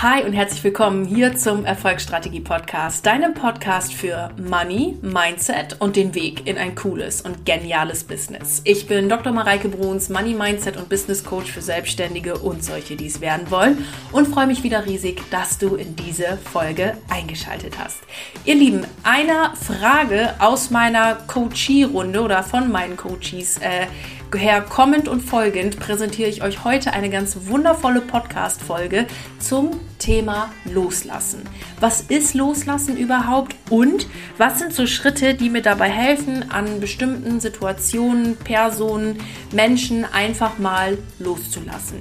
Hi und herzlich willkommen hier zum Erfolgsstrategie Podcast, deinem Podcast für Money, Mindset und den Weg in ein cooles und geniales Business. Ich bin Dr. Mareike Bruns, Money, Mindset und Business Coach für Selbstständige und solche, die es werden wollen und freue mich wieder riesig, dass du in diese Folge eingeschaltet hast. Ihr Lieben, einer Frage aus meiner Coachie-Runde oder von meinen Coaches äh, her kommend und folgend präsentiere ich euch heute eine ganz wundervolle Podcast-Folge zum Thema Loslassen. Was ist Loslassen überhaupt und was sind so Schritte, die mir dabei helfen, an bestimmten Situationen, Personen, Menschen einfach mal loszulassen?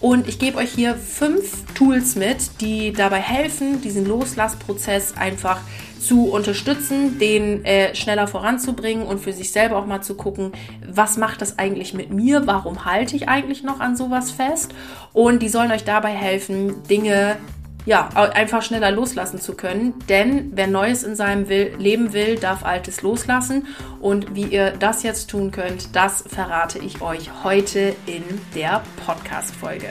Und ich gebe euch hier fünf Tools mit, die dabei helfen, diesen Loslassprozess einfach zu unterstützen, den äh, schneller voranzubringen und für sich selber auch mal zu gucken, was macht das eigentlich mit mir, warum halte ich eigentlich noch an sowas fest. Und die sollen euch dabei helfen, Dinge ja, einfach schneller loslassen zu können. Denn wer Neues in seinem will, Leben will, darf Altes loslassen. Und wie ihr das jetzt tun könnt, das verrate ich euch heute in der Podcast-Folge.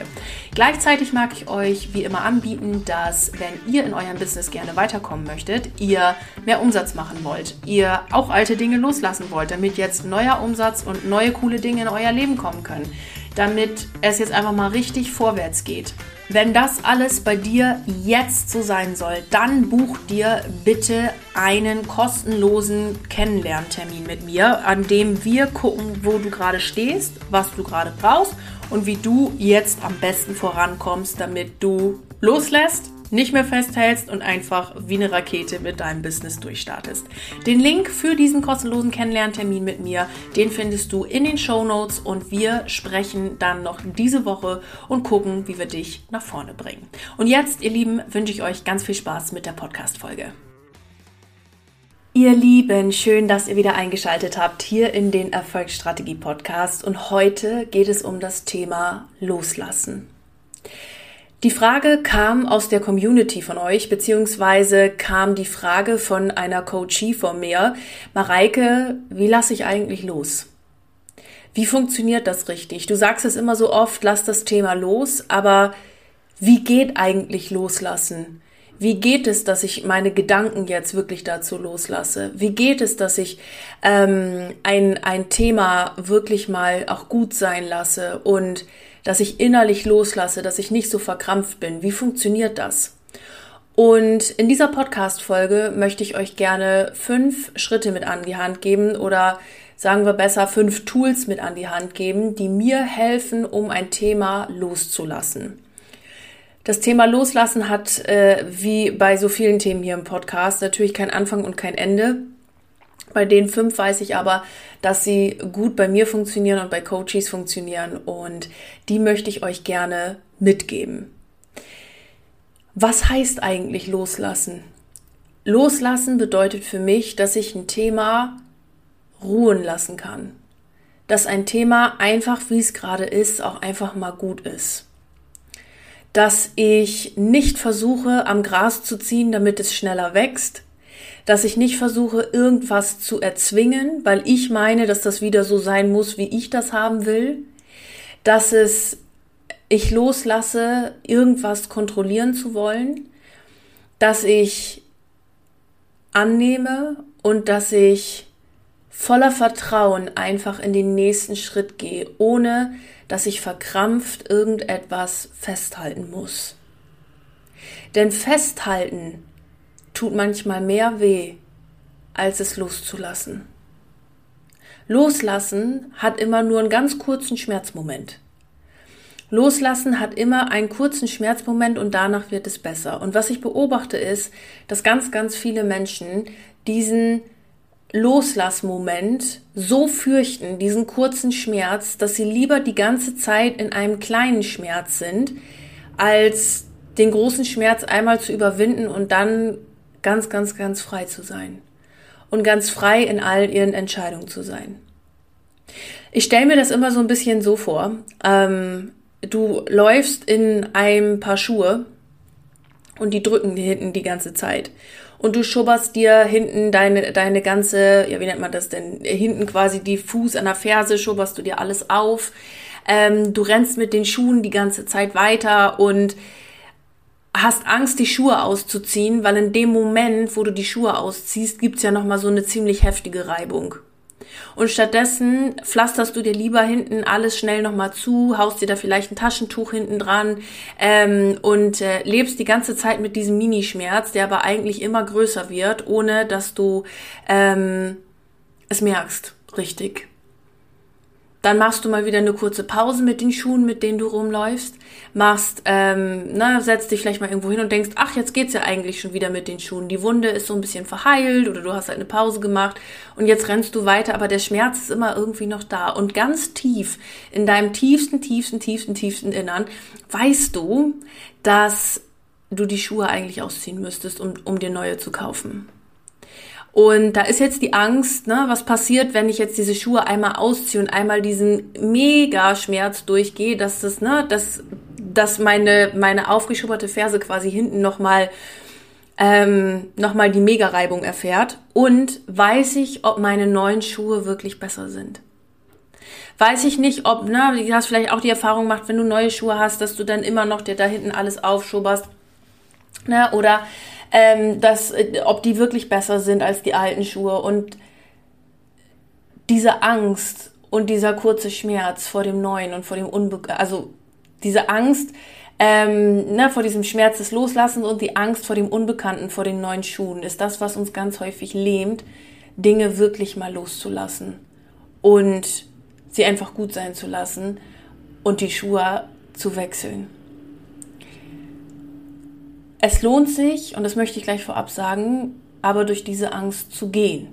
Gleichzeitig mag ich euch wie immer anbieten, dass wenn ihr in eurem Business gerne weiterkommen möchtet, ihr mehr Umsatz machen wollt, ihr auch alte Dinge loslassen wollt, damit jetzt neuer Umsatz und neue coole Dinge in euer Leben kommen können, damit es jetzt einfach mal richtig vorwärts geht. Wenn das alles bei dir jetzt so sein soll, dann buch dir bitte einen kostenlosen Kennenlerntermin mit mir, an dem wir gucken, wo du gerade stehst, was du gerade brauchst und wie du jetzt am besten vorankommst, damit du loslässt nicht mehr festhältst und einfach wie eine Rakete mit deinem Business durchstartest. Den Link für diesen kostenlosen Kennenlerntermin mit mir, den findest du in den Show Notes und wir sprechen dann noch diese Woche und gucken, wie wir dich nach vorne bringen. Und jetzt, ihr Lieben, wünsche ich euch ganz viel Spaß mit der Podcast-Folge. Ihr Lieben, schön, dass ihr wieder eingeschaltet habt hier in den Erfolgsstrategie Podcast und heute geht es um das Thema Loslassen. Die Frage kam aus der Community von euch, beziehungsweise kam die Frage von einer Coachie von mir. Mareike, wie lasse ich eigentlich los? Wie funktioniert das richtig? Du sagst es immer so oft, lass das Thema los, aber wie geht eigentlich loslassen? Wie geht es, dass ich meine Gedanken jetzt wirklich dazu loslasse? Wie geht es, dass ich ähm, ein, ein Thema wirklich mal auch gut sein lasse und dass ich innerlich loslasse, dass ich nicht so verkrampft bin. Wie funktioniert das? Und in dieser Podcast-Folge möchte ich euch gerne fünf Schritte mit an die Hand geben oder sagen wir besser fünf Tools mit an die Hand geben, die mir helfen, um ein Thema loszulassen. Das Thema Loslassen hat, äh, wie bei so vielen Themen hier im Podcast, natürlich kein Anfang und kein Ende. Bei den fünf weiß ich aber, dass sie gut bei mir funktionieren und bei Coaches funktionieren und die möchte ich euch gerne mitgeben. Was heißt eigentlich loslassen? Loslassen bedeutet für mich, dass ich ein Thema ruhen lassen kann. Dass ein Thema einfach, wie es gerade ist, auch einfach mal gut ist. Dass ich nicht versuche, am Gras zu ziehen, damit es schneller wächst, dass ich nicht versuche, irgendwas zu erzwingen, weil ich meine, dass das wieder so sein muss, wie ich das haben will, dass es ich loslasse, irgendwas kontrollieren zu wollen, dass ich annehme und dass ich voller Vertrauen einfach in den nächsten Schritt gehe, ohne dass ich verkrampft irgendetwas festhalten muss. Denn festhalten tut manchmal mehr weh, als es loszulassen. Loslassen hat immer nur einen ganz kurzen Schmerzmoment. Loslassen hat immer einen kurzen Schmerzmoment und danach wird es besser. Und was ich beobachte ist, dass ganz, ganz viele Menschen diesen Loslassmoment so fürchten, diesen kurzen Schmerz, dass sie lieber die ganze Zeit in einem kleinen Schmerz sind, als den großen Schmerz einmal zu überwinden und dann ganz, ganz, ganz frei zu sein und ganz frei in all ihren Entscheidungen zu sein. Ich stelle mir das immer so ein bisschen so vor. Ähm, du läufst in ein paar Schuhe und die drücken dir hinten die ganze Zeit. Und du schubberst dir hinten deine, deine ganze, ja, wie nennt man das denn? Hinten quasi die Fuß an der Ferse, schubberst du dir alles auf. Ähm, du rennst mit den Schuhen die ganze Zeit weiter und hast Angst, die Schuhe auszuziehen, weil in dem Moment, wo du die Schuhe ausziehst, gibt's ja nochmal so eine ziemlich heftige Reibung. Und stattdessen pflasterst du dir lieber hinten alles schnell nochmal zu, haust dir da vielleicht ein Taschentuch hinten dran ähm, und äh, lebst die ganze Zeit mit diesem Minischmerz, der aber eigentlich immer größer wird, ohne dass du ähm, es merkst, richtig. Dann machst du mal wieder eine kurze Pause mit den Schuhen, mit denen du rumläufst. Machst, ähm, na, setzt dich vielleicht mal irgendwo hin und denkst, ach, jetzt geht's ja eigentlich schon wieder mit den Schuhen. Die Wunde ist so ein bisschen verheilt oder du hast halt eine Pause gemacht und jetzt rennst du weiter, aber der Schmerz ist immer irgendwie noch da. Und ganz tief, in deinem tiefsten, tiefsten, tiefsten, tiefsten Innern, weißt du, dass du die Schuhe eigentlich ausziehen müsstest, um, um dir neue zu kaufen. Und da ist jetzt die Angst, ne, was passiert, wenn ich jetzt diese Schuhe einmal ausziehe und einmal diesen mega Schmerz durchgehe, dass das, ne, dass, dass meine, meine aufgeschubberte Ferse quasi hinten nochmal ähm, nochmal die Mega-Reibung erfährt. Und weiß ich, ob meine neuen Schuhe wirklich besser sind. Weiß ich nicht, ob, ne, du hast vielleicht auch die Erfahrung gemacht, wenn du neue Schuhe hast, dass du dann immer noch dir da hinten alles aufschubberst. Ne, oder ähm, dass, äh, ob die wirklich besser sind als die alten Schuhe. Und diese Angst und dieser kurze Schmerz vor dem Neuen und vor dem Unbe also diese Angst ähm, ne, vor diesem Schmerz des Loslassens und die Angst vor dem Unbekannten, vor den neuen Schuhen, ist das, was uns ganz häufig lähmt, Dinge wirklich mal loszulassen und sie einfach gut sein zu lassen und die Schuhe zu wechseln. Es lohnt sich, und das möchte ich gleich vorab sagen, aber durch diese Angst zu gehen.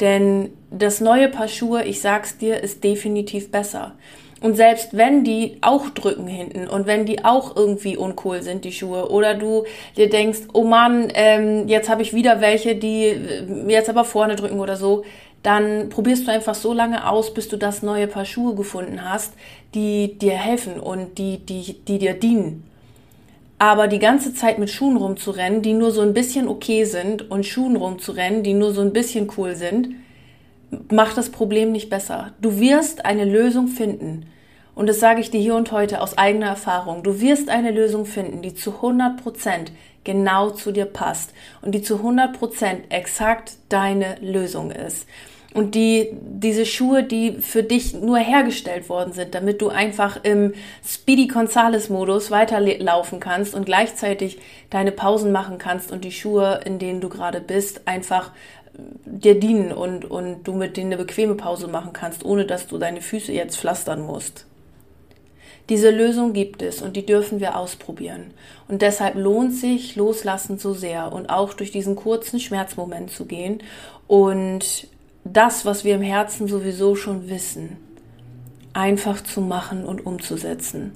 Denn das neue Paar Schuhe, ich sag's dir, ist definitiv besser. Und selbst wenn die auch drücken hinten und wenn die auch irgendwie uncool sind, die Schuhe, oder du dir denkst, oh Mann, ähm, jetzt habe ich wieder welche, die äh, jetzt aber vorne drücken oder so, dann probierst du einfach so lange aus, bis du das neue Paar Schuhe gefunden hast, die dir helfen und die, die, die dir dienen. Aber die ganze Zeit mit Schuhen rumzurennen, die nur so ein bisschen okay sind und Schuhen rumzurennen, die nur so ein bisschen cool sind, macht das Problem nicht besser. Du wirst eine Lösung finden. Und das sage ich dir hier und heute aus eigener Erfahrung. Du wirst eine Lösung finden, die zu 100 Prozent genau zu dir passt und die zu 100 Prozent exakt deine Lösung ist und die, diese Schuhe, die für dich nur hergestellt worden sind, damit du einfach im Speedy Gonzales Modus weiterlaufen kannst und gleichzeitig deine Pausen machen kannst und die Schuhe, in denen du gerade bist, einfach äh, dir dienen und, und du mit denen eine bequeme Pause machen kannst, ohne dass du deine Füße jetzt pflastern musst. Diese Lösung gibt es und die dürfen wir ausprobieren. Und deshalb lohnt sich Loslassen so sehr und auch durch diesen kurzen Schmerzmoment zu gehen und das, was wir im Herzen sowieso schon wissen, einfach zu machen und umzusetzen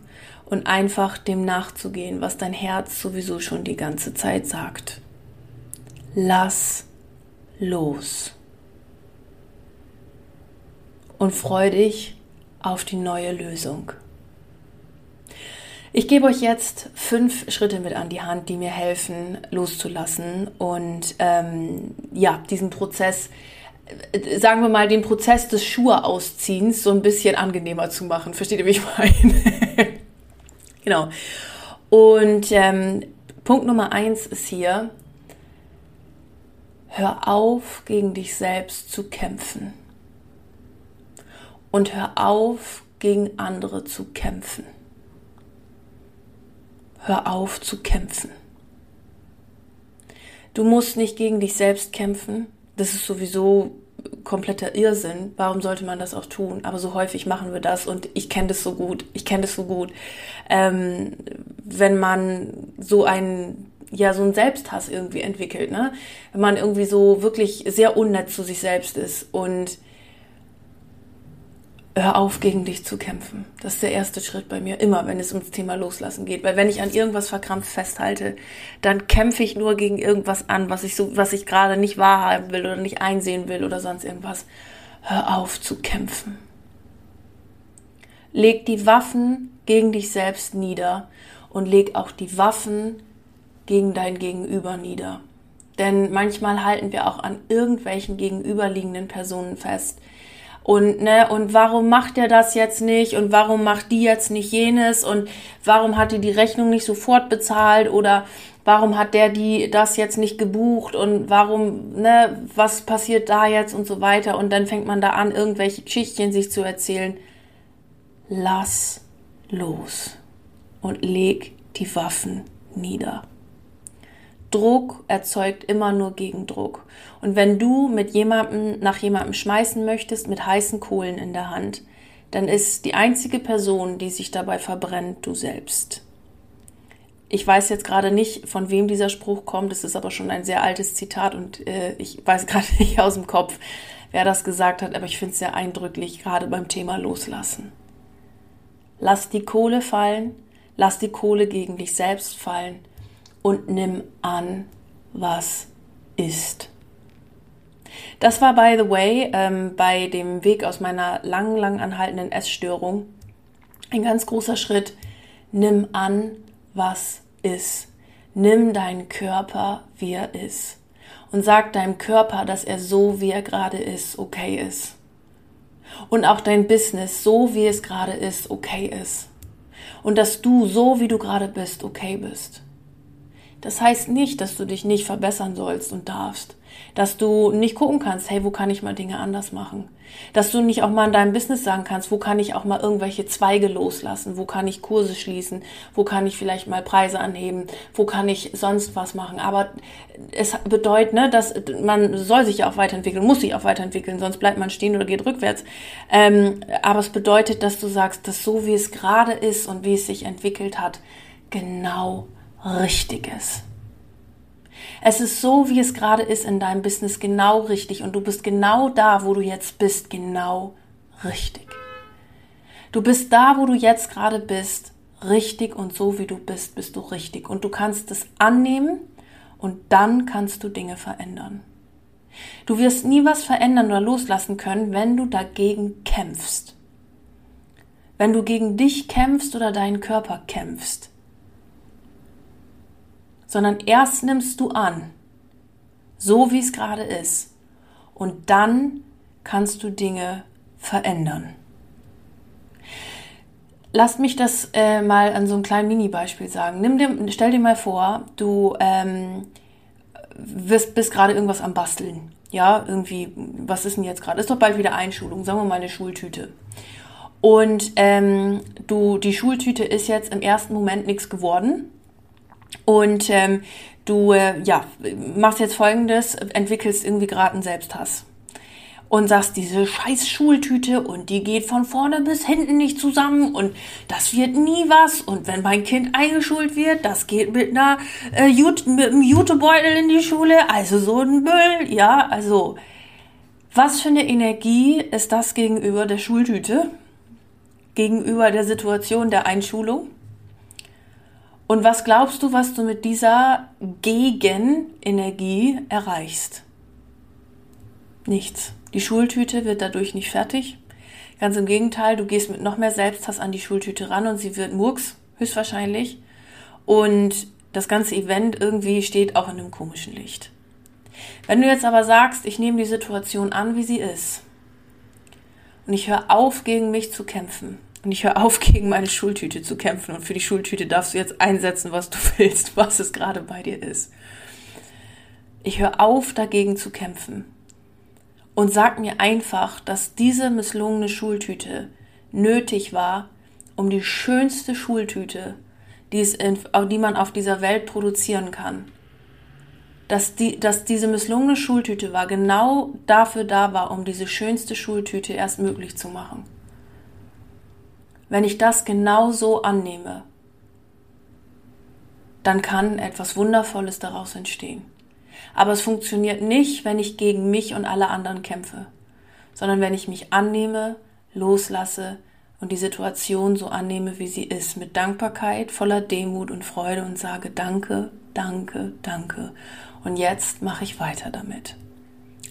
und einfach dem nachzugehen, was dein Herz sowieso schon die ganze Zeit sagt. Lass los. Und freu dich auf die neue Lösung. Ich gebe euch jetzt fünf Schritte mit an die Hand, die mir helfen, loszulassen und ähm, ja, diesen Prozess sagen wir mal, den Prozess des Schuhe-Ausziehens so ein bisschen angenehmer zu machen. Versteht ihr, wie ich meine? genau. Und ähm, Punkt Nummer eins ist hier, hör auf, gegen dich selbst zu kämpfen. Und hör auf, gegen andere zu kämpfen. Hör auf zu kämpfen. Du musst nicht gegen dich selbst kämpfen das ist sowieso kompletter Irrsinn. Warum sollte man das auch tun? Aber so häufig machen wir das und ich kenne das so gut. Ich kenne das so gut. Ähm, wenn man so ein ja so ein Selbsthass irgendwie entwickelt, ne? Wenn man irgendwie so wirklich sehr unnett zu sich selbst ist und hör auf, gegen dich zu kämpfen. Das ist der erste Schritt bei mir, immer, wenn es ums Thema Loslassen geht. Weil wenn ich an irgendwas verkrampft festhalte, dann kämpfe ich nur gegen irgendwas an, was ich so, was ich gerade nicht wahrhaben will oder nicht einsehen will oder sonst irgendwas. Hör auf zu kämpfen. Leg die Waffen gegen dich selbst nieder und leg auch die Waffen gegen dein Gegenüber nieder. Denn manchmal halten wir auch an irgendwelchen gegenüberliegenden Personen fest, und ne und warum macht er das jetzt nicht? Und warum macht die jetzt nicht jenes? Und warum hat die die Rechnung nicht sofort bezahlt? Oder warum hat der die das jetzt nicht gebucht? Und warum ne was passiert da jetzt und so weiter? Und dann fängt man da an irgendwelche Geschichten sich zu erzählen. Lass los und leg die Waffen nieder. Druck erzeugt immer nur Gegendruck. Und wenn du mit jemandem nach jemandem schmeißen möchtest mit heißen Kohlen in der Hand, dann ist die einzige Person, die sich dabei verbrennt, du selbst. Ich weiß jetzt gerade nicht, von wem dieser Spruch kommt. Es ist aber schon ein sehr altes Zitat und äh, ich weiß gerade nicht aus dem Kopf, wer das gesagt hat, aber ich finde es sehr eindrücklich, gerade beim Thema Loslassen. Lass die Kohle fallen, lass die Kohle gegen dich selbst fallen und nimm an, was ist. Das war, by the way, ähm, bei dem Weg aus meiner lang, lang anhaltenden Essstörung ein ganz großer Schritt. Nimm an, was ist. Nimm deinen Körper, wie er ist. Und sag deinem Körper, dass er so, wie er gerade ist, okay ist und auch dein Business so, wie es gerade ist, okay ist. Und dass du so, wie du gerade bist, okay bist. Das heißt nicht, dass du dich nicht verbessern sollst und darfst dass du nicht gucken kannst, hey, wo kann ich mal Dinge anders machen? Dass du nicht auch mal in deinem Business sagen kannst, wo kann ich auch mal irgendwelche Zweige loslassen? Wo kann ich Kurse schließen? Wo kann ich vielleicht mal Preise anheben? Wo kann ich sonst was machen? Aber es bedeutet, ne, dass man soll sich ja auch weiterentwickeln, muss sich auch weiterentwickeln, sonst bleibt man stehen oder geht rückwärts. Ähm, aber es bedeutet, dass du sagst, dass so wie es gerade ist und wie es sich entwickelt hat, genau richtig ist. Es ist so, wie es gerade ist in deinem Business, genau richtig. Und du bist genau da, wo du jetzt bist, genau richtig. Du bist da, wo du jetzt gerade bist, richtig und so, wie du bist, bist du richtig. Und du kannst es annehmen und dann kannst du Dinge verändern. Du wirst nie was verändern oder loslassen können, wenn du dagegen kämpfst. Wenn du gegen dich kämpfst oder deinen Körper kämpfst sondern erst nimmst du an, so wie es gerade ist. Und dann kannst du Dinge verändern. Lass mich das äh, mal an so einem kleinen Mini-Beispiel sagen. Nimm dir, stell dir mal vor, du ähm, wirst, bist gerade irgendwas am Basteln. Ja, irgendwie, was ist denn jetzt gerade? Ist doch bald wieder Einschulung, sagen wir mal eine Schultüte. Und ähm, du, die Schultüte ist jetzt im ersten Moment nichts geworden. Und ähm, du äh, ja, machst jetzt folgendes, entwickelst irgendwie gerade einen Selbsthass. Und sagst, diese scheiß Schultüte und die geht von vorne bis hinten nicht zusammen und das wird nie was. Und wenn mein Kind eingeschult wird, das geht mit einer äh, Jute, mit einem Jutebeutel in die Schule. Also so ein Müll, ja, also was für eine Energie ist das gegenüber der Schultüte? Gegenüber der Situation der Einschulung? Und was glaubst du, was du mit dieser Gegenenergie erreichst? Nichts. Die Schultüte wird dadurch nicht fertig. Ganz im Gegenteil, du gehst mit noch mehr Selbsthass an die Schultüte ran und sie wird Murks, höchstwahrscheinlich. Und das ganze Event irgendwie steht auch in einem komischen Licht. Wenn du jetzt aber sagst, ich nehme die Situation an, wie sie ist, und ich höre auf, gegen mich zu kämpfen, und ich höre auf, gegen meine Schultüte zu kämpfen. Und für die Schultüte darfst du jetzt einsetzen, was du willst, was es gerade bei dir ist. Ich höre auf, dagegen zu kämpfen. Und sag mir einfach, dass diese misslungene Schultüte nötig war, um die schönste Schultüte, die, es in, die man auf dieser Welt produzieren kann, dass, die, dass diese misslungene Schultüte war, genau dafür da war, um diese schönste Schultüte erst möglich zu machen wenn ich das genau so annehme, dann kann etwas Wundervolles daraus entstehen. Aber es funktioniert nicht, wenn ich gegen mich und alle anderen kämpfe, sondern wenn ich mich annehme, loslasse und die Situation so annehme, wie sie ist, mit Dankbarkeit, voller Demut und Freude und sage Danke, danke, danke. Und jetzt mache ich weiter damit.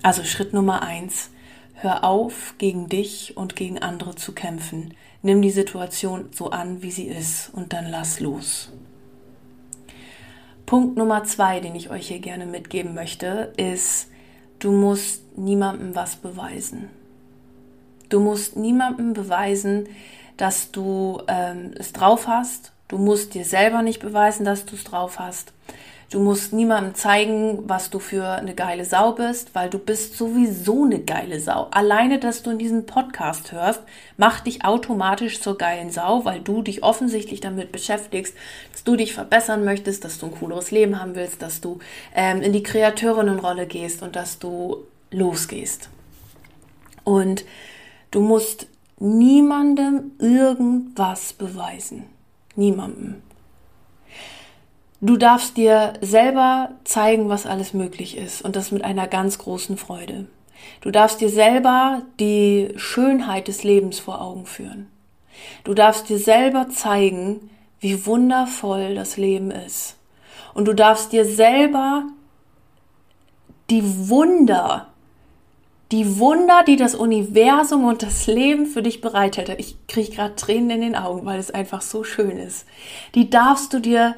Also Schritt Nummer eins, hör auf, gegen dich und gegen andere zu kämpfen. Nimm die Situation so an, wie sie ist und dann lass los. Punkt Nummer zwei, den ich euch hier gerne mitgeben möchte, ist, du musst niemandem was beweisen. Du musst niemandem beweisen, dass du ähm, es drauf hast. Du musst dir selber nicht beweisen, dass du es drauf hast. Du musst niemandem zeigen, was du für eine geile Sau bist, weil du bist sowieso eine geile Sau. Alleine, dass du in diesem Podcast hörst, macht dich automatisch zur geilen Sau, weil du dich offensichtlich damit beschäftigst, dass du dich verbessern möchtest, dass du ein cooleres Leben haben willst, dass du ähm, in die Kreatorinnenrolle gehst und dass du losgehst. Und du musst niemandem irgendwas beweisen. Niemandem. Du darfst dir selber zeigen, was alles möglich ist und das mit einer ganz großen Freude. Du darfst dir selber die Schönheit des Lebens vor Augen führen. Du darfst dir selber zeigen, wie wundervoll das Leben ist. Und du darfst dir selber die Wunder, die Wunder, die das Universum und das Leben für dich bereithält. Ich kriege gerade Tränen in den Augen, weil es einfach so schön ist. Die darfst du dir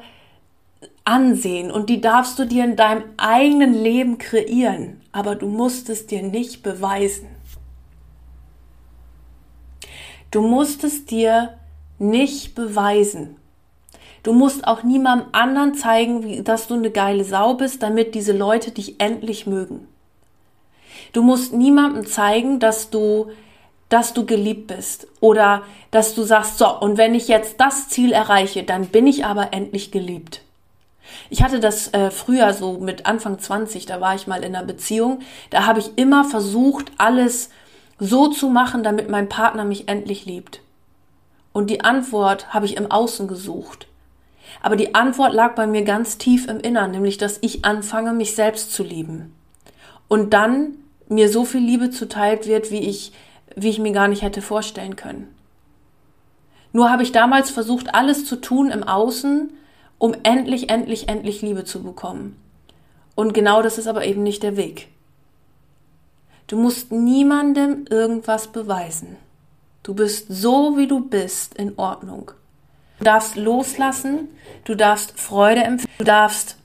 ansehen und die darfst du dir in deinem eigenen Leben kreieren, aber du musst es dir nicht beweisen. Du musst es dir nicht beweisen. Du musst auch niemandem anderen zeigen, dass du eine geile Sau bist, damit diese Leute dich endlich mögen. Du musst niemandem zeigen, dass du, dass du geliebt bist oder dass du sagst, so, und wenn ich jetzt das Ziel erreiche, dann bin ich aber endlich geliebt. Ich hatte das äh, früher so mit Anfang 20, da war ich mal in einer Beziehung. Da habe ich immer versucht, alles so zu machen, damit mein Partner mich endlich liebt. Und die Antwort habe ich im Außen gesucht. Aber die Antwort lag bei mir ganz tief im Innern, nämlich dass ich anfange, mich selbst zu lieben. Und dann mir so viel Liebe zuteilt wird, wie ich, wie ich mir gar nicht hätte vorstellen können. Nur habe ich damals versucht, alles zu tun im Außen, um endlich, endlich, endlich Liebe zu bekommen. Und genau das ist aber eben nicht der Weg. Du musst niemandem irgendwas beweisen. Du bist so, wie du bist, in Ordnung. Du darfst loslassen, du darfst Freude empfinden, du darfst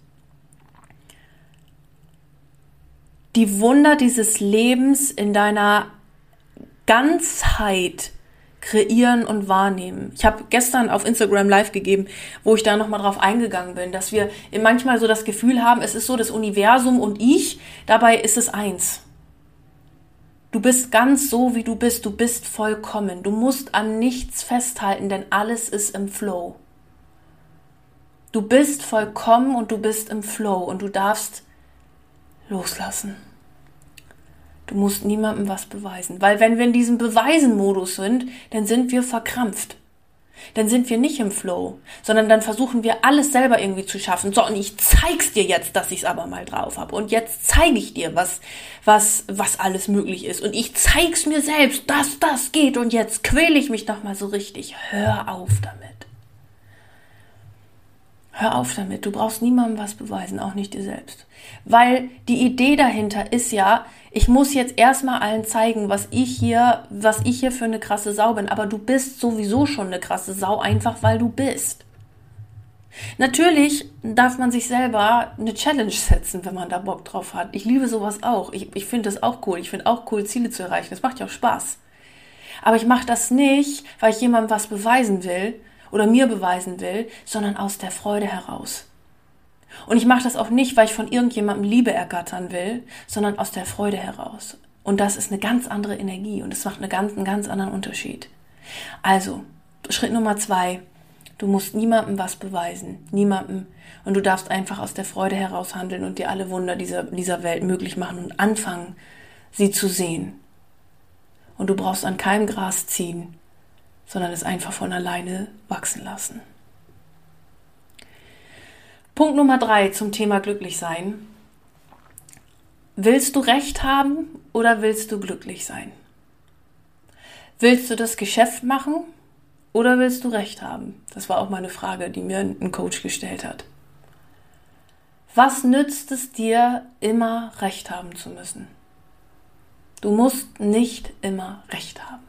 die Wunder dieses Lebens in deiner Ganzheit kreieren und wahrnehmen. Ich habe gestern auf Instagram live gegeben, wo ich da nochmal drauf eingegangen bin, dass wir manchmal so das Gefühl haben, es ist so das Universum und ich, dabei ist es eins. Du bist ganz so, wie du bist, du bist vollkommen. Du musst an nichts festhalten, denn alles ist im Flow. Du bist vollkommen und du bist im Flow und du darfst loslassen. Du musst niemandem was beweisen. Weil wenn wir in diesem Beweisen-Modus sind, dann sind wir verkrampft. Dann sind wir nicht im Flow, sondern dann versuchen wir alles selber irgendwie zu schaffen. So, und ich zeig's dir jetzt, dass ich's aber mal drauf habe. Und jetzt zeige ich dir, was, was, was alles möglich ist. Und ich zeig's mir selbst, dass das geht. Und jetzt quäle ich mich doch mal so richtig. Hör auf damit. Hör auf damit. Du brauchst niemandem was beweisen, auch nicht dir selbst. Weil die Idee dahinter ist ja, ich muss jetzt erstmal allen zeigen, was ich hier, was ich hier für eine krasse Sau bin. Aber du bist sowieso schon eine krasse Sau, einfach weil du bist. Natürlich darf man sich selber eine Challenge setzen, wenn man da Bock drauf hat. Ich liebe sowas auch. Ich, ich finde das auch cool. Ich finde auch cool, Ziele zu erreichen. Das macht ja auch Spaß. Aber ich mache das nicht, weil ich jemandem was beweisen will oder mir beweisen will, sondern aus der Freude heraus. Und ich mache das auch nicht, weil ich von irgendjemandem Liebe ergattern will, sondern aus der Freude heraus. Und das ist eine ganz andere Energie und es macht eine ganz, einen ganz anderen Unterschied. Also, Schritt Nummer zwei. Du musst niemandem was beweisen. Niemandem. Und du darfst einfach aus der Freude heraus handeln und dir alle Wunder dieser, dieser Welt möglich machen und anfangen, sie zu sehen. Und du brauchst an keinem Gras ziehen, sondern es einfach von alleine wachsen lassen. Punkt Nummer drei zum Thema glücklich sein. Willst du Recht haben oder willst du glücklich sein? Willst du das Geschäft machen oder willst du Recht haben? Das war auch mal eine Frage, die mir ein Coach gestellt hat. Was nützt es dir, immer Recht haben zu müssen? Du musst nicht immer Recht haben.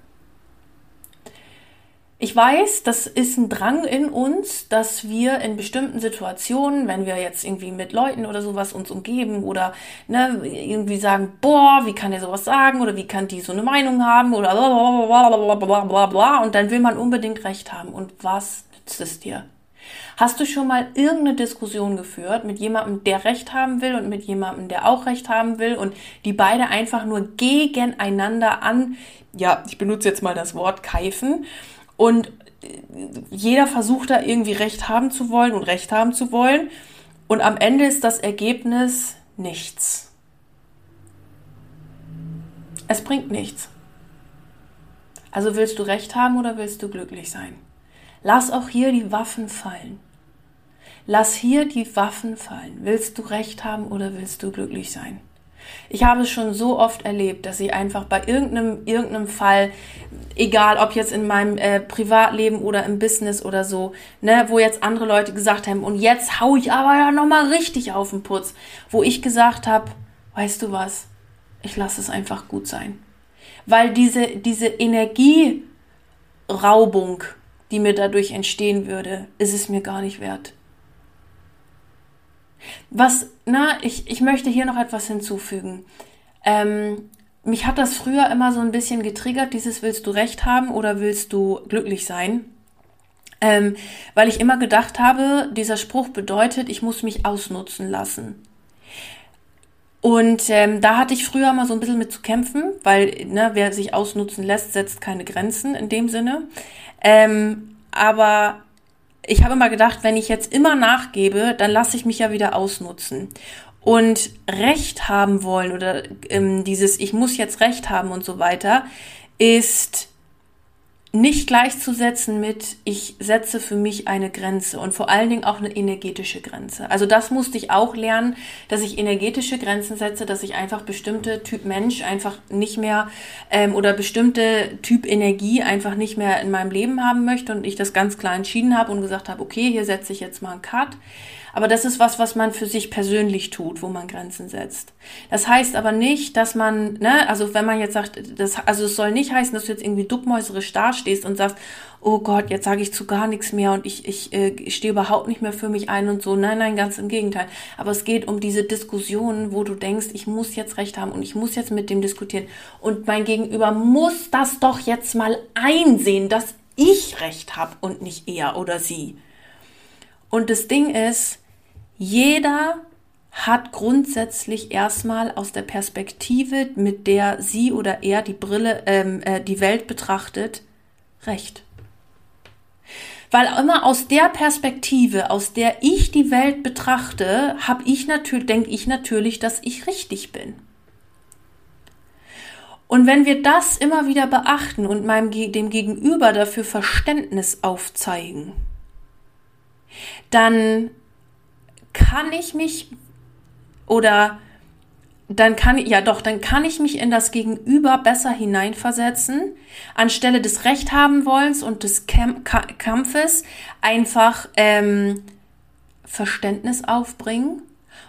Ich weiß, das ist ein Drang in uns, dass wir in bestimmten Situationen, wenn wir jetzt irgendwie mit Leuten oder sowas uns umgeben oder ne, irgendwie sagen, boah, wie kann der sowas sagen oder wie kann die so eine Meinung haben oder bla bla bla bla und dann will man unbedingt recht haben. Und was nützt es dir? Hast du schon mal irgendeine Diskussion geführt mit jemandem, der Recht haben will und mit jemandem, der auch Recht haben will und die beide einfach nur gegeneinander an, ja, ich benutze jetzt mal das Wort keifen und jeder versucht da irgendwie Recht haben zu wollen und Recht haben zu wollen und am Ende ist das Ergebnis nichts. Es bringt nichts. Also willst du Recht haben oder willst du glücklich sein? Lass auch hier die Waffen fallen. Lass hier die Waffen fallen. Willst du Recht haben oder willst du glücklich sein? Ich habe es schon so oft erlebt, dass ich einfach bei irgendeinem, irgendeinem Fall, egal ob jetzt in meinem äh, Privatleben oder im Business oder so, ne, wo jetzt andere Leute gesagt haben, und jetzt hau ich aber ja nochmal richtig auf den Putz, wo ich gesagt habe, weißt du was, ich lasse es einfach gut sein. Weil diese, diese Energieraubung, die mir dadurch entstehen würde, ist es mir gar nicht wert. Was, na, ich, ich möchte hier noch etwas hinzufügen. Ähm, mich hat das früher immer so ein bisschen getriggert, dieses willst du recht haben oder willst du glücklich sein? Ähm, weil ich immer gedacht habe, dieser Spruch bedeutet, ich muss mich ausnutzen lassen. Und ähm, da hatte ich früher mal so ein bisschen mit zu kämpfen, weil ne, wer sich ausnutzen lässt, setzt keine Grenzen in dem Sinne. Ähm, aber ich habe immer gedacht, wenn ich jetzt immer nachgebe, dann lasse ich mich ja wieder ausnutzen. Und Recht haben wollen oder ähm, dieses Ich muss jetzt Recht haben und so weiter, ist nicht gleichzusetzen mit, ich setze für mich eine Grenze und vor allen Dingen auch eine energetische Grenze. Also das musste ich auch lernen, dass ich energetische Grenzen setze, dass ich einfach bestimmte Typ Mensch einfach nicht mehr ähm, oder bestimmte Typ Energie einfach nicht mehr in meinem Leben haben möchte und ich das ganz klar entschieden habe und gesagt habe, okay, hier setze ich jetzt mal einen Cut. Aber das ist was, was man für sich persönlich tut, wo man Grenzen setzt. Das heißt aber nicht, dass man, ne, also wenn man jetzt sagt, das, also es soll nicht heißen, dass du jetzt irgendwie duckmäuserisch dastehst und sagst, oh Gott, jetzt sage ich zu gar nichts mehr und ich, ich, äh, ich stehe überhaupt nicht mehr für mich ein und so. Nein, nein, ganz im Gegenteil. Aber es geht um diese Diskussionen, wo du denkst, ich muss jetzt recht haben und ich muss jetzt mit dem diskutieren. Und mein Gegenüber muss das doch jetzt mal einsehen, dass ich recht habe und nicht er oder sie. Und das Ding ist, jeder hat grundsätzlich erstmal aus der Perspektive, mit der sie oder er die Brille, ähm, äh, die Welt betrachtet, recht. Weil immer aus der Perspektive, aus der ich die Welt betrachte, habe ich natürlich, denke ich natürlich, dass ich richtig bin. Und wenn wir das immer wieder beachten und meinem dem Gegenüber dafür Verständnis aufzeigen, dann kann ich mich oder dann kann ja doch, dann kann ich mich in das Gegenüber besser hineinversetzen, anstelle des Recht haben wollens und des Kampfes einfach ähm, Verständnis aufbringen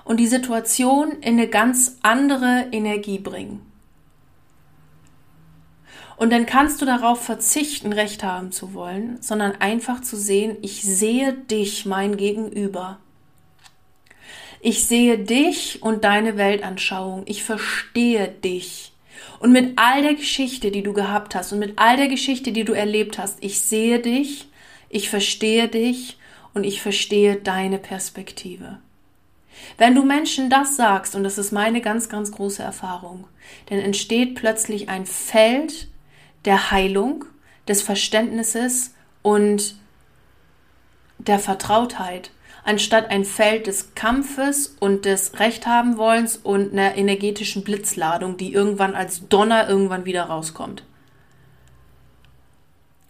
und die Situation in eine ganz andere Energie bringen. Und dann kannst du darauf verzichten, Recht haben zu wollen, sondern einfach zu sehen, ich sehe dich, mein Gegenüber. Ich sehe dich und deine Weltanschauung. Ich verstehe dich. Und mit all der Geschichte, die du gehabt hast und mit all der Geschichte, die du erlebt hast, ich sehe dich, ich verstehe dich und ich verstehe deine Perspektive. Wenn du Menschen das sagst, und das ist meine ganz, ganz große Erfahrung, dann entsteht plötzlich ein Feld der Heilung, des Verständnisses und der Vertrautheit anstatt ein Feld des Kampfes und des Rechthabenwollens und einer energetischen Blitzladung, die irgendwann als Donner irgendwann wieder rauskommt.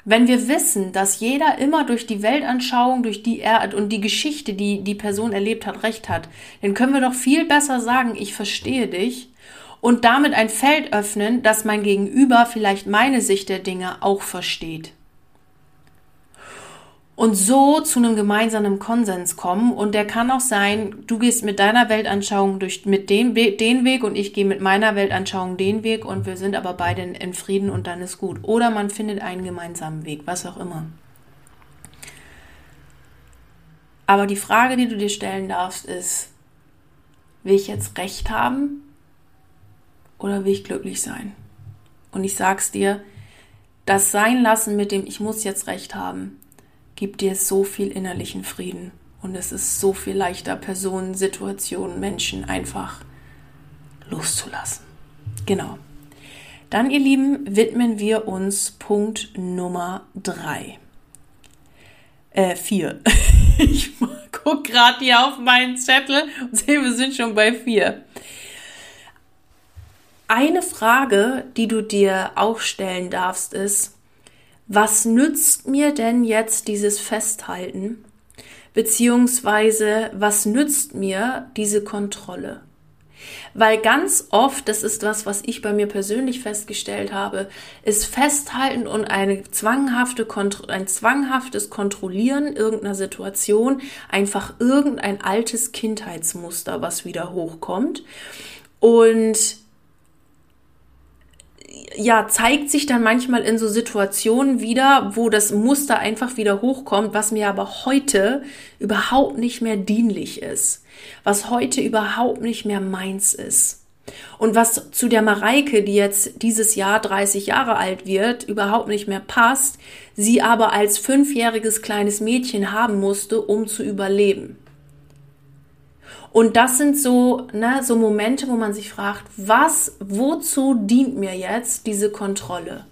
Wenn wir wissen, dass jeder immer durch die Weltanschauung, durch die er und die Geschichte, die die Person erlebt hat, recht hat, dann können wir doch viel besser sagen, ich verstehe dich und damit ein Feld öffnen, dass mein Gegenüber vielleicht meine Sicht der Dinge auch versteht. Und so zu einem gemeinsamen Konsens kommen. Und der kann auch sein, du gehst mit deiner Weltanschauung durch mit dem den Weg und ich gehe mit meiner Weltanschauung den Weg und wir sind aber beide in Frieden und dann ist gut. Oder man findet einen gemeinsamen Weg, was auch immer. Aber die Frage, die du dir stellen darfst, ist, will ich jetzt Recht haben oder will ich glücklich sein? Und ich sag's dir, das Sein lassen mit dem Ich muss jetzt Recht haben, gibt dir so viel innerlichen Frieden. Und es ist so viel leichter, Personen, Situationen, Menschen einfach loszulassen. Genau. Dann, ihr Lieben, widmen wir uns Punkt Nummer drei. Äh, vier. ich gucke gerade hier auf meinen Zettel und sehe, wir sind schon bei vier. Eine Frage, die du dir auch stellen darfst, ist, was nützt mir denn jetzt dieses Festhalten? Beziehungsweise, was nützt mir diese Kontrolle? Weil ganz oft, das ist was, was ich bei mir persönlich festgestellt habe, ist Festhalten und eine zwanghafte, ein zwanghaftes Kontrollieren irgendeiner Situation einfach irgendein altes Kindheitsmuster, was wieder hochkommt. Und ja, zeigt sich dann manchmal in so Situationen wieder, wo das Muster einfach wieder hochkommt, was mir aber heute überhaupt nicht mehr dienlich ist, was heute überhaupt nicht mehr meins ist. Und was zu der Mareike, die jetzt dieses Jahr 30 Jahre alt wird, überhaupt nicht mehr passt, sie aber als fünfjähriges kleines Mädchen haben musste, um zu überleben. Und das sind so, ne, so Momente, wo man sich fragt, was, wozu dient mir jetzt diese Kontrolle?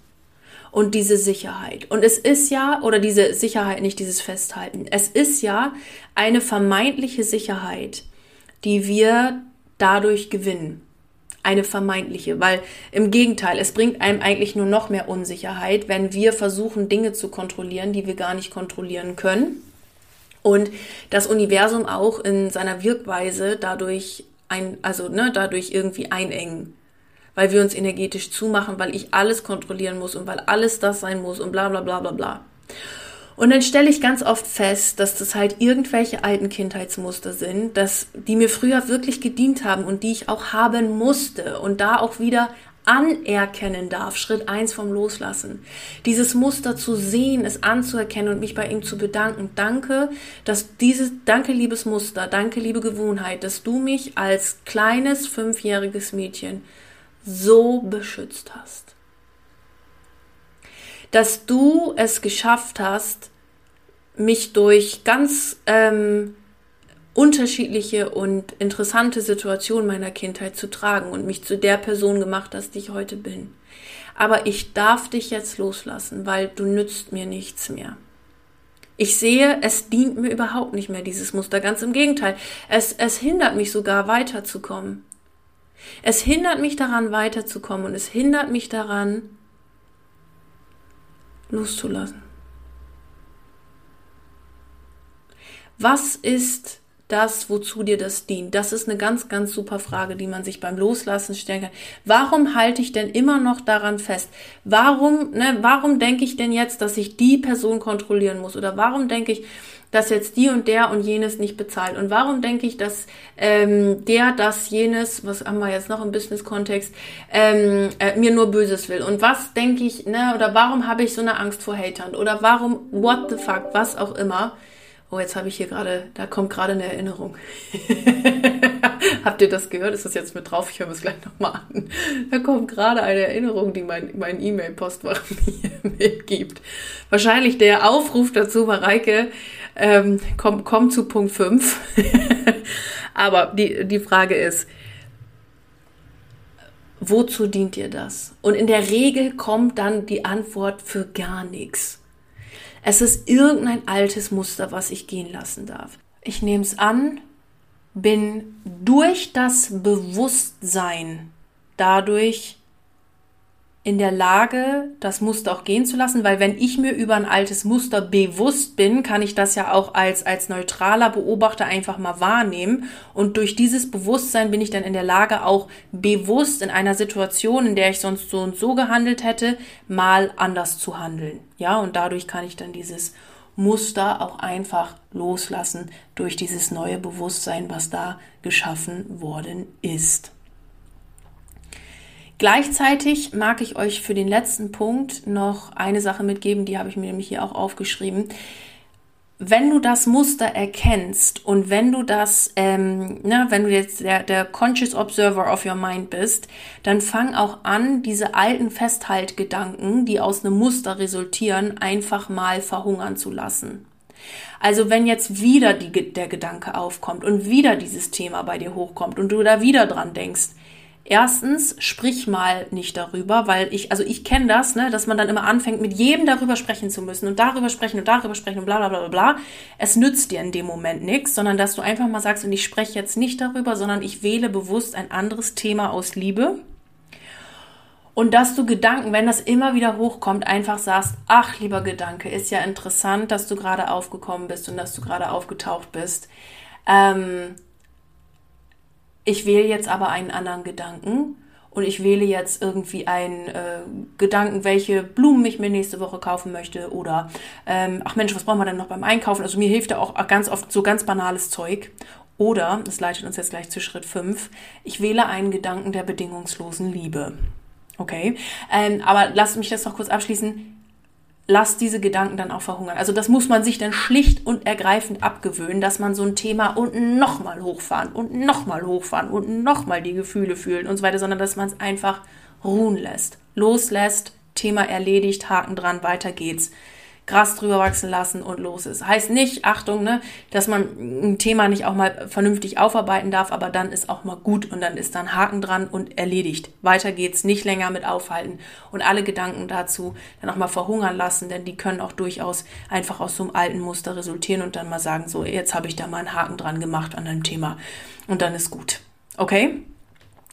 Und diese Sicherheit. Und es ist ja, oder diese Sicherheit, nicht dieses Festhalten. Es ist ja eine vermeintliche Sicherheit, die wir dadurch gewinnen eine vermeintliche, weil im Gegenteil, es bringt einem eigentlich nur noch mehr Unsicherheit, wenn wir versuchen, Dinge zu kontrollieren, die wir gar nicht kontrollieren können und das Universum auch in seiner Wirkweise dadurch ein, also ne, dadurch irgendwie einengen. Weil wir uns energetisch zumachen, weil ich alles kontrollieren muss und weil alles das sein muss und bla bla bla bla bla. Und dann stelle ich ganz oft fest, dass das halt irgendwelche alten Kindheitsmuster sind, dass die mir früher wirklich gedient haben und die ich auch haben musste und da auch wieder anerkennen darf. Schritt eins vom Loslassen. Dieses Muster zu sehen, es anzuerkennen und mich bei ihm zu bedanken. Danke, dass dieses, danke liebes Muster, danke liebe Gewohnheit, dass du mich als kleines fünfjähriges Mädchen so beschützt hast. Dass du es geschafft hast, mich durch ganz ähm, unterschiedliche und interessante Situationen meiner Kindheit zu tragen und mich zu der Person gemacht die ich heute bin. Aber ich darf dich jetzt loslassen, weil du nützt mir nichts mehr. Ich sehe, es dient mir überhaupt nicht mehr, dieses Muster. Ganz im Gegenteil. Es, es hindert mich sogar weiterzukommen. Es hindert mich daran, weiterzukommen und es hindert mich daran, loszulassen. Was ist das, wozu dir das dient? Das ist eine ganz, ganz super Frage, die man sich beim Loslassen stellen kann. Warum halte ich denn immer noch daran fest? Warum, ne, warum denke ich denn jetzt, dass ich die Person kontrollieren muss? Oder warum denke ich, dass jetzt die und der und jenes nicht bezahlt? Und warum denke ich, dass ähm, der, das, jenes, was haben wir jetzt noch im Business-Kontext, ähm, äh, mir nur Böses will? Und was denke ich, ne, oder warum habe ich so eine Angst vor Hatern? Oder warum, what the fuck, was auch immer? Oh, jetzt habe ich hier gerade, da kommt gerade eine Erinnerung. Habt ihr das gehört? Ist das jetzt mit drauf? Ich höre es gleich nochmal an. Da kommt gerade eine Erinnerung, die mein, E-Mail-Postfach mir mitgibt. Wahrscheinlich der Aufruf dazu, Mareike, ähm, komm, komm zu Punkt 5. Aber die, die Frage ist, wozu dient dir das? Und in der Regel kommt dann die Antwort für gar nichts. Es ist irgendein altes Muster, was ich gehen lassen darf. Ich nehme es an, bin durch das Bewusstsein dadurch in der Lage, das Muster auch gehen zu lassen, weil wenn ich mir über ein altes Muster bewusst bin, kann ich das ja auch als, als neutraler Beobachter einfach mal wahrnehmen. Und durch dieses Bewusstsein bin ich dann in der Lage, auch bewusst in einer Situation, in der ich sonst so und so gehandelt hätte, mal anders zu handeln. Ja, und dadurch kann ich dann dieses Muster auch einfach loslassen durch dieses neue Bewusstsein, was da geschaffen worden ist. Gleichzeitig mag ich euch für den letzten Punkt noch eine Sache mitgeben, die habe ich mir nämlich hier auch aufgeschrieben. Wenn du das Muster erkennst und wenn du das, ähm, na, wenn du jetzt der, der Conscious Observer of your Mind bist, dann fang auch an, diese alten Festhaltgedanken, die aus einem Muster resultieren, einfach mal verhungern zu lassen. Also wenn jetzt wieder die, der Gedanke aufkommt und wieder dieses Thema bei dir hochkommt und du da wieder dran denkst, Erstens, sprich mal nicht darüber, weil ich, also ich kenne das, ne, dass man dann immer anfängt, mit jedem darüber sprechen zu müssen und darüber sprechen und darüber sprechen und bla bla bla bla. Es nützt dir in dem Moment nichts, sondern dass du einfach mal sagst, und ich spreche jetzt nicht darüber, sondern ich wähle bewusst ein anderes Thema aus Liebe. Und dass du Gedanken, wenn das immer wieder hochkommt, einfach sagst, ach lieber Gedanke, ist ja interessant, dass du gerade aufgekommen bist und dass du gerade aufgetaucht bist. Ähm, ich wähle jetzt aber einen anderen Gedanken und ich wähle jetzt irgendwie einen äh, Gedanken, welche Blumen ich mir nächste Woche kaufen möchte oder ähm, ach Mensch, was brauchen wir denn noch beim Einkaufen? Also mir hilft ja auch ganz oft so ganz banales Zeug. Oder, das leitet uns jetzt gleich zu Schritt 5, ich wähle einen Gedanken der bedingungslosen Liebe. Okay, ähm, aber lasst mich das noch kurz abschließen lasst diese Gedanken dann auch verhungern. Also das muss man sich dann schlicht und ergreifend abgewöhnen, dass man so ein Thema und nochmal hochfahren und nochmal hochfahren und nochmal die Gefühle fühlen und so weiter, sondern dass man es einfach ruhen lässt, loslässt, Thema erledigt, Haken dran, weiter geht's. Gras drüber wachsen lassen und los ist. Heißt nicht, Achtung, ne, dass man ein Thema nicht auch mal vernünftig aufarbeiten darf, aber dann ist auch mal gut und dann ist dann Haken dran und erledigt. Weiter geht's, nicht länger mit aufhalten und alle Gedanken dazu dann auch mal verhungern lassen, denn die können auch durchaus einfach aus so einem alten Muster resultieren und dann mal sagen, so, jetzt habe ich da mal einen Haken dran gemacht an einem Thema und dann ist gut. Okay?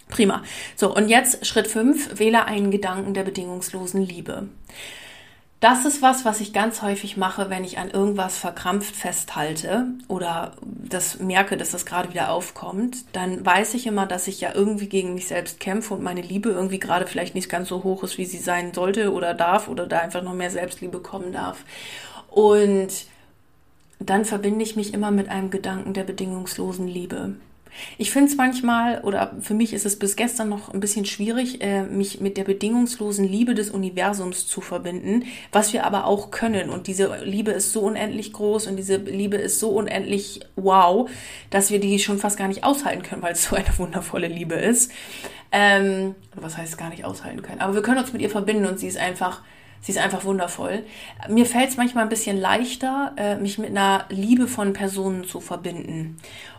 Prima. So, und jetzt Schritt 5, wähle einen Gedanken der bedingungslosen Liebe. Das ist was, was ich ganz häufig mache, wenn ich an irgendwas verkrampft festhalte oder das merke, dass das gerade wieder aufkommt. Dann weiß ich immer, dass ich ja irgendwie gegen mich selbst kämpfe und meine Liebe irgendwie gerade vielleicht nicht ganz so hoch ist, wie sie sein sollte oder darf oder da einfach noch mehr Selbstliebe kommen darf. Und dann verbinde ich mich immer mit einem Gedanken der bedingungslosen Liebe. Ich finde es manchmal, oder für mich ist es bis gestern noch ein bisschen schwierig, äh, mich mit der bedingungslosen Liebe des Universums zu verbinden, was wir aber auch können. Und diese Liebe ist so unendlich groß und diese Liebe ist so unendlich wow, dass wir die schon fast gar nicht aushalten können, weil es so eine wundervolle Liebe ist. Ähm, was heißt gar nicht aushalten können? Aber wir können uns mit ihr verbinden und sie ist einfach Sie ist einfach wundervoll. Mir fällt es manchmal ein bisschen leichter, äh, mich mit einer Liebe von Personen zu verbinden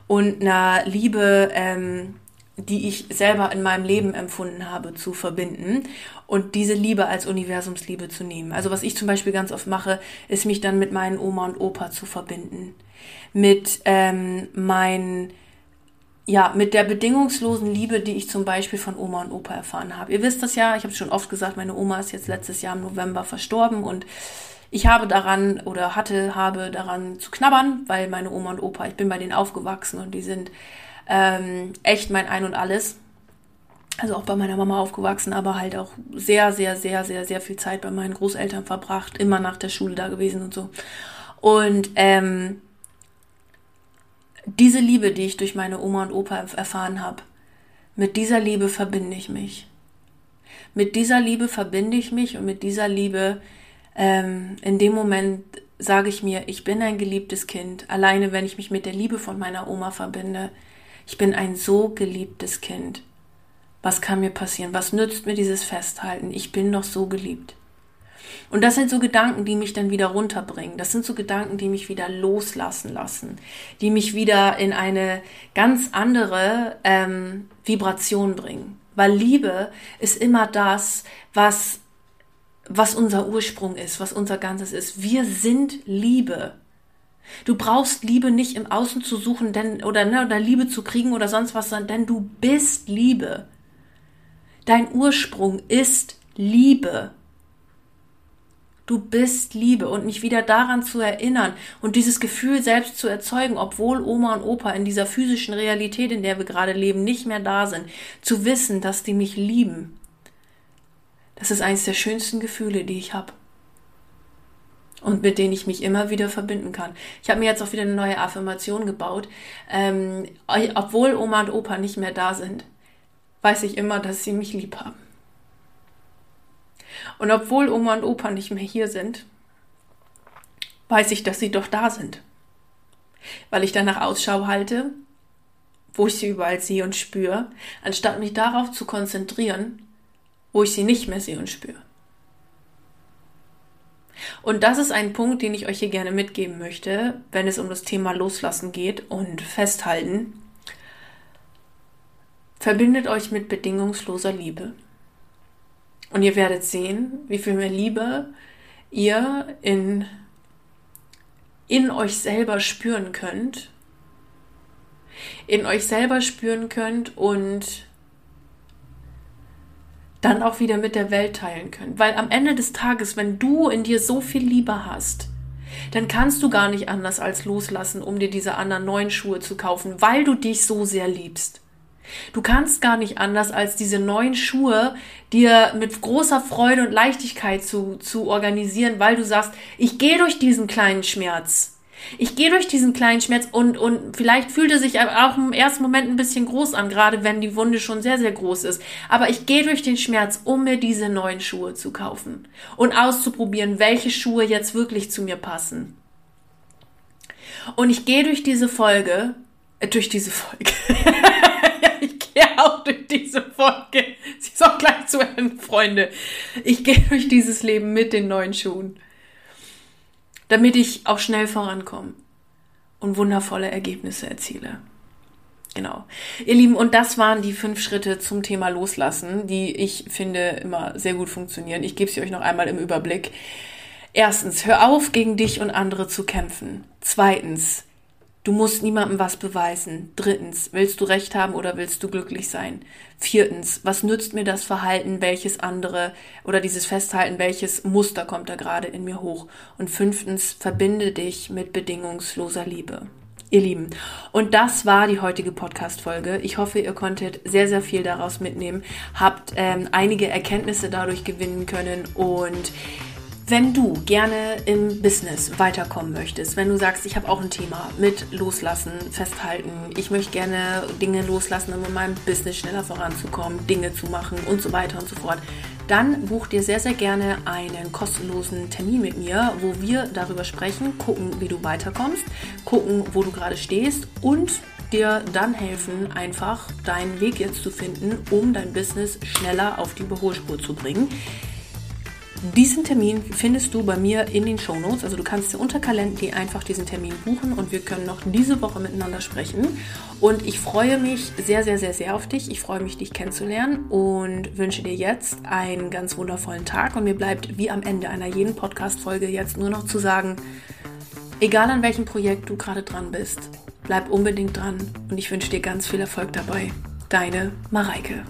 und einer Liebe, ähm, die ich selber in meinem Leben empfunden habe, zu verbinden und diese Liebe als Universumsliebe zu nehmen. Also was ich zum Beispiel ganz oft mache, ist mich dann mit meinen Oma und Opa zu verbinden, mit ähm, meinen ja, mit der bedingungslosen Liebe, die ich zum Beispiel von Oma und Opa erfahren habe. Ihr wisst das ja, ich habe schon oft gesagt, meine Oma ist jetzt letztes Jahr im November verstorben und ich habe daran oder hatte, habe daran zu knabbern, weil meine Oma und Opa, ich bin bei denen aufgewachsen und die sind ähm, echt mein Ein und Alles. Also auch bei meiner Mama aufgewachsen, aber halt auch sehr, sehr, sehr, sehr, sehr viel Zeit bei meinen Großeltern verbracht, immer nach der Schule da gewesen und so. Und ähm, diese Liebe, die ich durch meine Oma und Opa erfahren habe, mit dieser Liebe verbinde ich mich. Mit dieser Liebe verbinde ich mich und mit dieser Liebe ähm, in dem Moment sage ich mir, ich bin ein geliebtes Kind. Alleine wenn ich mich mit der Liebe von meiner Oma verbinde, ich bin ein so geliebtes Kind. Was kann mir passieren? Was nützt mir dieses Festhalten? Ich bin doch so geliebt. Und das sind so Gedanken, die mich dann wieder runterbringen. Das sind so Gedanken, die mich wieder loslassen lassen, die mich wieder in eine ganz andere ähm, Vibration bringen. Weil Liebe ist immer das, was was unser Ursprung ist, was unser Ganzes ist. Wir sind Liebe. Du brauchst Liebe nicht im Außen zu suchen, denn, oder, ne, oder Liebe zu kriegen oder sonst was, denn du bist Liebe. Dein Ursprung ist Liebe. Du bist Liebe und mich wieder daran zu erinnern und dieses Gefühl selbst zu erzeugen, obwohl Oma und Opa in dieser physischen Realität, in der wir gerade leben, nicht mehr da sind, zu wissen, dass die mich lieben das ist eines der schönsten Gefühle, die ich habe. und mit denen ich mich immer wieder verbinden kann. Ich habe mir jetzt auch wieder eine neue Affirmation gebaut. Ähm, obwohl Oma und Opa nicht mehr da sind, weiß ich immer, dass sie mich lieb haben. Und obwohl Oma und Opa nicht mehr hier sind, weiß ich, dass sie doch da sind. Weil ich danach Ausschau halte, wo ich sie überall sehe und spüre, anstatt mich darauf zu konzentrieren, wo ich sie nicht mehr sehe und spüre. Und das ist ein Punkt, den ich euch hier gerne mitgeben möchte, wenn es um das Thema Loslassen geht und Festhalten. Verbindet euch mit bedingungsloser Liebe. Und ihr werdet sehen, wie viel mehr Liebe ihr in, in euch selber spüren könnt. In euch selber spüren könnt und dann auch wieder mit der Welt teilen können. Weil am Ende des Tages, wenn du in dir so viel Liebe hast, dann kannst du gar nicht anders als loslassen, um dir diese anderen neuen Schuhe zu kaufen, weil du dich so sehr liebst. Du kannst gar nicht anders als diese neuen Schuhe dir mit großer Freude und Leichtigkeit zu, zu organisieren, weil du sagst, ich gehe durch diesen kleinen Schmerz. Ich gehe durch diesen kleinen Schmerz und, und vielleicht fühlt er sich auch im ersten Moment ein bisschen groß an, gerade wenn die Wunde schon sehr, sehr groß ist. Aber ich gehe durch den Schmerz, um mir diese neuen Schuhe zu kaufen und auszuprobieren, welche Schuhe jetzt wirklich zu mir passen. Und ich gehe durch diese Folge, äh, durch diese Folge. auch durch diese Folge. Sie ist auch gleich zu Ende, Freunde. Ich gehe durch dieses Leben mit den neuen Schuhen damit ich auch schnell vorankomme und wundervolle Ergebnisse erziele. Genau. Ihr Lieben, und das waren die fünf Schritte zum Thema Loslassen, die ich finde immer sehr gut funktionieren. Ich gebe sie euch noch einmal im Überblick. Erstens, hör auf, gegen dich und andere zu kämpfen. Zweitens, Du musst niemandem was beweisen. Drittens, willst du Recht haben oder willst du glücklich sein? Viertens, was nützt mir das Verhalten, welches andere oder dieses Festhalten, welches Muster kommt da gerade in mir hoch? Und fünftens, verbinde dich mit bedingungsloser Liebe. Ihr Lieben, und das war die heutige Podcast-Folge. Ich hoffe, ihr konntet sehr, sehr viel daraus mitnehmen, habt ähm, einige Erkenntnisse dadurch gewinnen können und wenn du gerne im Business weiterkommen möchtest, wenn du sagst, ich habe auch ein Thema mit Loslassen, Festhalten, ich möchte gerne Dinge loslassen, um in meinem Business schneller voranzukommen, Dinge zu machen und so weiter und so fort, dann buch dir sehr, sehr gerne einen kostenlosen Termin mit mir, wo wir darüber sprechen, gucken, wie du weiterkommst, gucken, wo du gerade stehst und dir dann helfen, einfach deinen Weg jetzt zu finden, um dein Business schneller auf die Überholspur zu bringen. Diesen Termin findest du bei mir in den Show Notes. Also du kannst dir unter Calendly einfach diesen Termin buchen und wir können noch diese Woche miteinander sprechen. Und ich freue mich sehr, sehr, sehr, sehr auf dich. Ich freue mich, dich kennenzulernen und wünsche dir jetzt einen ganz wundervollen Tag. Und mir bleibt wie am Ende einer jeden Podcast-Folge jetzt nur noch zu sagen, egal an welchem Projekt du gerade dran bist, bleib unbedingt dran und ich wünsche dir ganz viel Erfolg dabei. Deine Mareike.